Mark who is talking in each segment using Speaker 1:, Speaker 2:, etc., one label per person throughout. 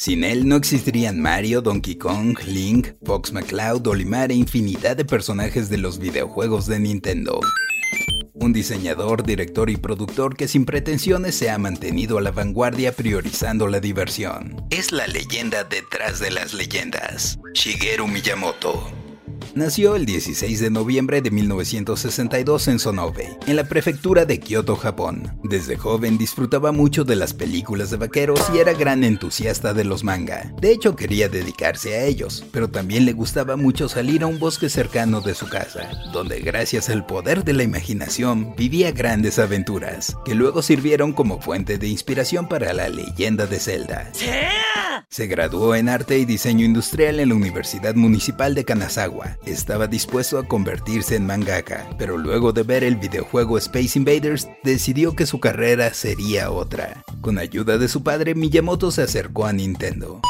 Speaker 1: Sin él no existirían Mario, Donkey Kong, Link, Fox McCloud, Olimar e infinidad de personajes de los videojuegos de Nintendo. Un diseñador, director y productor que sin pretensiones se ha mantenido a la vanguardia priorizando la diversión. Es la leyenda detrás de las leyendas, Shigeru Miyamoto. Nació el 16 de noviembre de 1962 en Sonobe, en la prefectura de Kyoto, Japón. Desde joven disfrutaba mucho de las películas de vaqueros y era gran entusiasta de los manga. De hecho, quería dedicarse a ellos, pero también le gustaba mucho salir a un bosque cercano de su casa, donde gracias al poder de la imaginación vivía grandes aventuras, que luego sirvieron como fuente de inspiración para la leyenda de Zelda. Se graduó en arte y diseño industrial en la Universidad Municipal de Kanazawa. Estaba dispuesto a convertirse en mangaka, pero luego de ver el videojuego Space Invaders, decidió que su carrera sería otra. Con ayuda de su padre, Miyamoto se acercó a Nintendo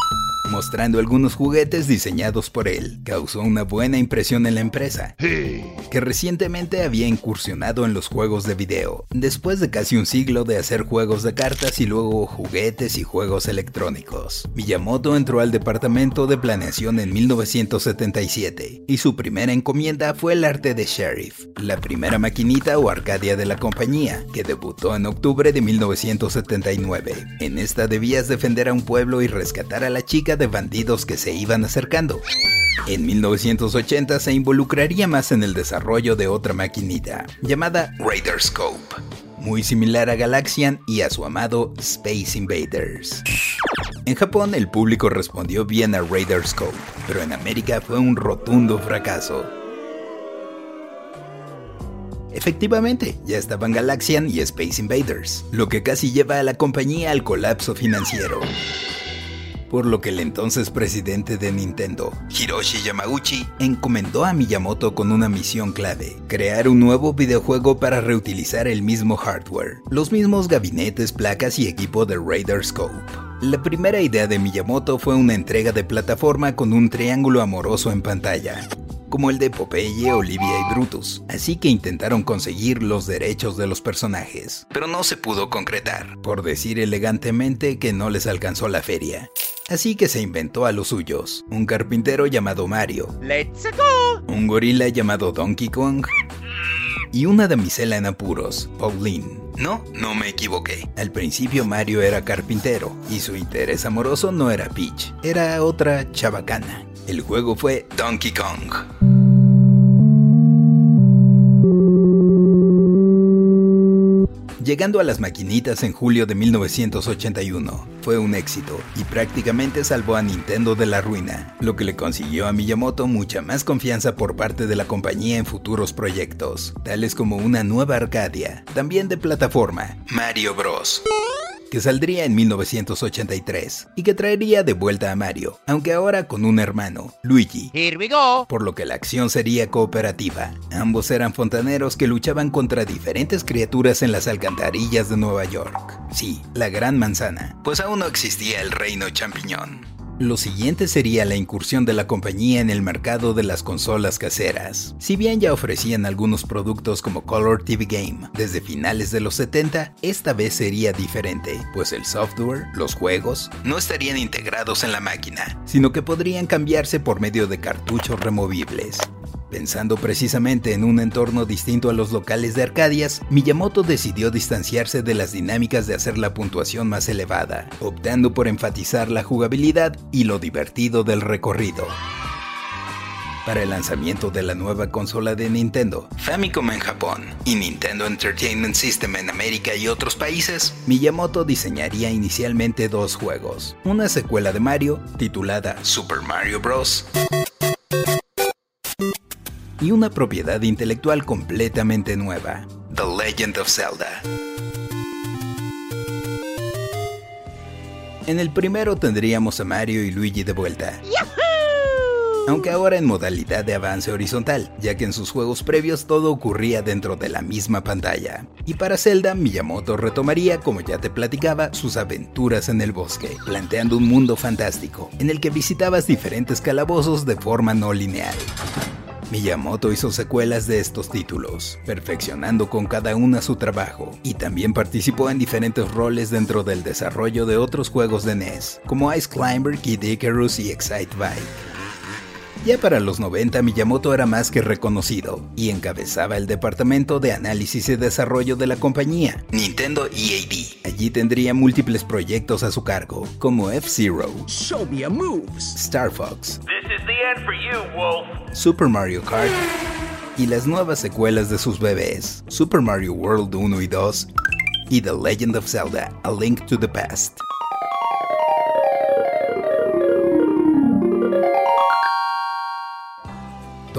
Speaker 1: mostrando algunos juguetes diseñados por él. Causó una buena impresión en la empresa, que recientemente había incursionado en los juegos de video, después de casi un siglo de hacer juegos de cartas y luego juguetes y juegos electrónicos. Miyamoto entró al departamento de planeación en 1977 y su primera encomienda fue el arte de Sheriff, la primera maquinita o arcadia de la compañía, que debutó en octubre de 1979. En esta debías defender a un pueblo y rescatar a la chica de bandidos que se iban acercando. En 1980 se involucraría más en el desarrollo de otra maquinita, llamada Raider Scope, muy similar a Galaxian y a su amado Space Invaders. En Japón el público respondió bien a Raider Scope, pero en América fue un rotundo fracaso. Efectivamente, ya estaban Galaxian y Space Invaders, lo que casi lleva a la compañía al colapso financiero por lo que el entonces presidente de Nintendo, Hiroshi Yamauchi, encomendó a Miyamoto con una misión clave, crear un nuevo videojuego para reutilizar el mismo hardware, los mismos gabinetes, placas y equipo de Raider Scope. La primera idea de Miyamoto fue una entrega de plataforma con un triángulo amoroso en pantalla, como el de Popeye, Olivia y Brutus, así que intentaron conseguir los derechos de los personajes, pero no se pudo concretar, por decir elegantemente que no les alcanzó la feria. Así que se inventó a los suyos, un carpintero llamado Mario,
Speaker 2: ¡Let's go!
Speaker 1: un gorila llamado Donkey Kong y una damisela en apuros, Pauline. No, no me equivoqué. Al principio Mario era carpintero y su interés amoroso no era Peach, era otra chabacana. El juego fue Donkey Kong. Llegando a las maquinitas en julio de 1981, fue un éxito y prácticamente salvó a Nintendo de la ruina, lo que le consiguió a Miyamoto mucha más confianza por parte de la compañía en futuros proyectos, tales como una nueva Arcadia, también de plataforma, Mario Bros que saldría en 1983 y que traería de vuelta a Mario, aunque ahora con un hermano, Luigi.
Speaker 2: Here we go.
Speaker 1: Por lo que la acción sería cooperativa. Ambos eran fontaneros que luchaban contra diferentes criaturas en las alcantarillas de Nueva York. Sí, la Gran Manzana, pues aún no existía el reino champiñón. Lo siguiente sería la incursión de la compañía en el mercado de las consolas caseras. Si bien ya ofrecían algunos productos como Color TV Game desde finales de los 70, esta vez sería diferente, pues el software, los juegos, no estarían integrados en la máquina, sino que podrían cambiarse por medio de cartuchos removibles. Pensando precisamente en un entorno distinto a los locales de Arcadias, Miyamoto decidió distanciarse de las dinámicas de hacer la puntuación más elevada, optando por enfatizar la jugabilidad y lo divertido del recorrido. Para el lanzamiento de la nueva consola de Nintendo, Famicom en Japón y Nintendo Entertainment System en América y otros países, Miyamoto diseñaría inicialmente dos juegos, una secuela de Mario titulada Super Mario Bros y una propiedad intelectual completamente nueva, The Legend of Zelda. En el primero tendríamos a Mario y Luigi de vuelta. Aunque ahora en modalidad de avance horizontal, ya que en sus juegos previos todo ocurría dentro de la misma pantalla. Y para Zelda, Miyamoto retomaría, como ya te platicaba, sus aventuras en el bosque, planteando un mundo fantástico, en el que visitabas diferentes calabozos de forma no lineal. Miyamoto hizo secuelas de estos títulos, perfeccionando con cada una su trabajo, y también participó en diferentes roles dentro del desarrollo de otros juegos de NES, como Ice Climber, Kid Icarus y Excite Bike. Ya para los 90 Miyamoto era más que reconocido y encabezaba el departamento de análisis y desarrollo de la compañía, Nintendo EAD. Allí tendría múltiples proyectos a su cargo, como F-Zero, Star Fox, Super Mario Kart y las nuevas secuelas de sus bebés, Super Mario World 1 y 2 y The Legend of Zelda, A Link to the Past.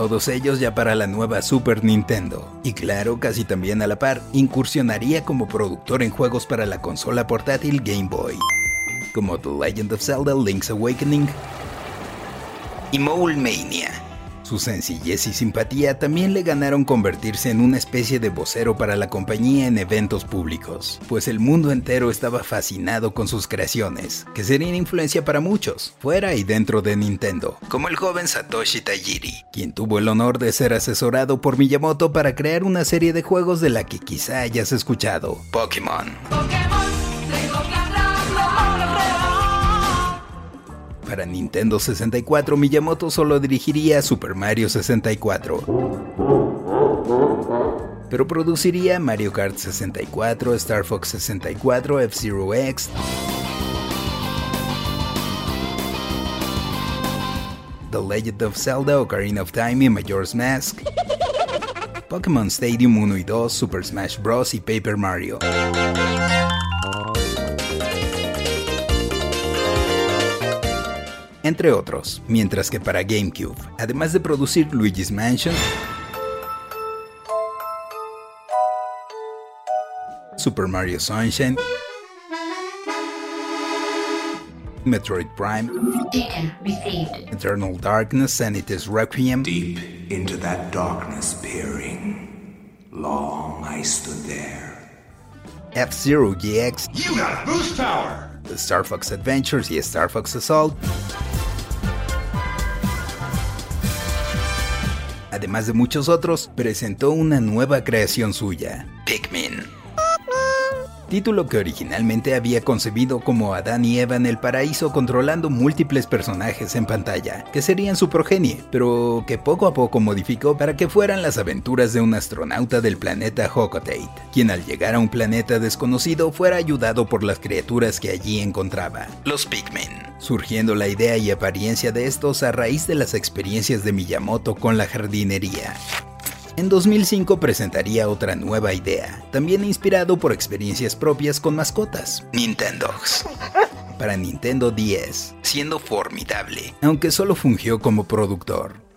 Speaker 1: Todos ellos ya para la nueva Super Nintendo. Y claro, casi también a la par, incursionaría como productor en juegos para la consola portátil Game Boy, como The Legend of Zelda Link's Awakening y Mole Mania. Su sencillez y simpatía también le ganaron convertirse en una especie de vocero para la compañía en eventos públicos, pues el mundo entero estaba fascinado con sus creaciones, que serían influencia para muchos, fuera y dentro de Nintendo, como el joven Satoshi Tajiri, quien tuvo el honor de ser asesorado por Miyamoto para crear una serie de juegos de la que quizá hayas escuchado, Pokémon. Para Nintendo 64, Miyamoto solo dirigiría Super Mario 64. Pero produciría Mario Kart 64, Star Fox 64, F-Zero X, The Legend of Zelda, Ocarina of Time y Majora's Mask, Pokémon Stadium 1 y 2, Super Smash Bros. y Paper Mario. Entre otros, mientras que para GameCube, además de producir Luigi's Mansion, Super Mario Sunshine, Metroid Prime, Eternal Darkness and It is Requiem.
Speaker 3: Deep into that darkness peering, long I stood there.
Speaker 1: F-Zero GX,
Speaker 2: You got a boost power!
Speaker 1: The Star Fox Adventures y Star Fox Assault, además de muchos otros, presentó una nueva creación suya. Título que originalmente había concebido como Adán y Eva en el paraíso controlando múltiples personajes en pantalla, que serían su progenie, pero que poco a poco modificó para que fueran las aventuras de un astronauta del planeta Hocotate, quien al llegar a un planeta desconocido fuera ayudado por las criaturas que allí encontraba, los Pikmin surgiendo la idea y apariencia de estos a raíz de las experiencias de Miyamoto con la jardinería. En 2005 presentaría otra nueva idea, también inspirado por experiencias propias con mascotas, Nintendogs, para Nintendo 10, siendo formidable, aunque solo fungió como productor.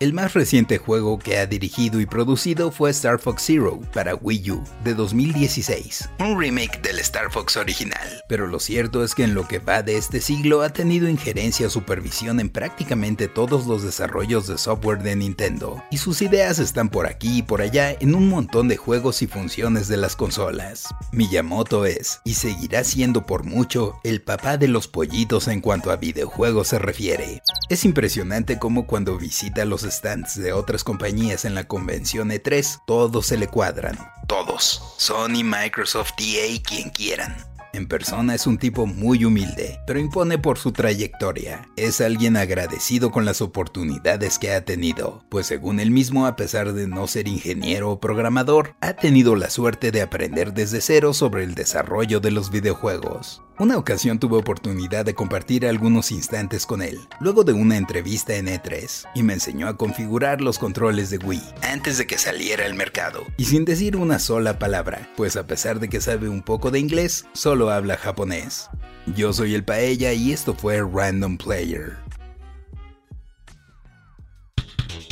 Speaker 1: El más reciente juego que ha dirigido y producido fue Star Fox Zero para Wii U de 2016, un remake del Star Fox original. Pero lo cierto es que en lo que va de este siglo ha tenido injerencia o supervisión en prácticamente todos los desarrollos de software de Nintendo, y sus ideas están por aquí y por allá en un montón de juegos y funciones de las consolas. Miyamoto es, y seguirá siendo por mucho, el papá de los pollitos en cuanto a videojuegos se refiere. Es impresionante cómo cuando visita los stands de otras compañías en la convención E3, todos se le cuadran. Todos. Sony, Microsoft, EA, quien quieran. En persona es un tipo muy humilde, pero impone por su trayectoria. Es alguien agradecido con las oportunidades que ha tenido, pues según él mismo, a pesar de no ser ingeniero o programador, ha tenido la suerte de aprender desde cero sobre el desarrollo de los videojuegos. Una ocasión tuve oportunidad de compartir algunos instantes con él, luego de una entrevista en E3, y me enseñó a configurar los controles de Wii antes de que saliera al mercado, y sin decir una sola palabra, pues a pesar de que sabe un poco de inglés, solo habla japonés. Yo soy el Paella y esto fue Random Player.